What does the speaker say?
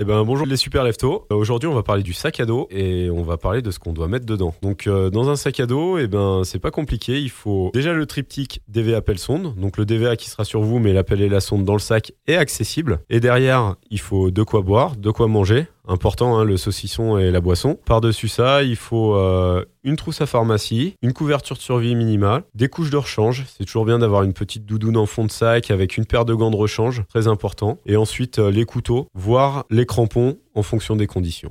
Eh ben bonjour les super leftos. Euh, Aujourd'hui on va parler du sac à dos et on va parler de ce qu'on doit mettre dedans. Donc euh, dans un sac à dos, eh ben c'est pas compliqué. Il faut déjà le triptyque DVA pelle sonde. Donc le DVA qui sera sur vous, mais la pelle et la sonde dans le sac est accessible. Et derrière, il faut de quoi boire, de quoi manger. Important, hein, le saucisson et la boisson. Par-dessus ça, il faut euh, une trousse à pharmacie, une couverture de survie minimale, des couches de rechange. C'est toujours bien d'avoir une petite doudoune en fond de sac avec une paire de gants de rechange, très important. Et ensuite, euh, les couteaux, voire les crampons en fonction des conditions.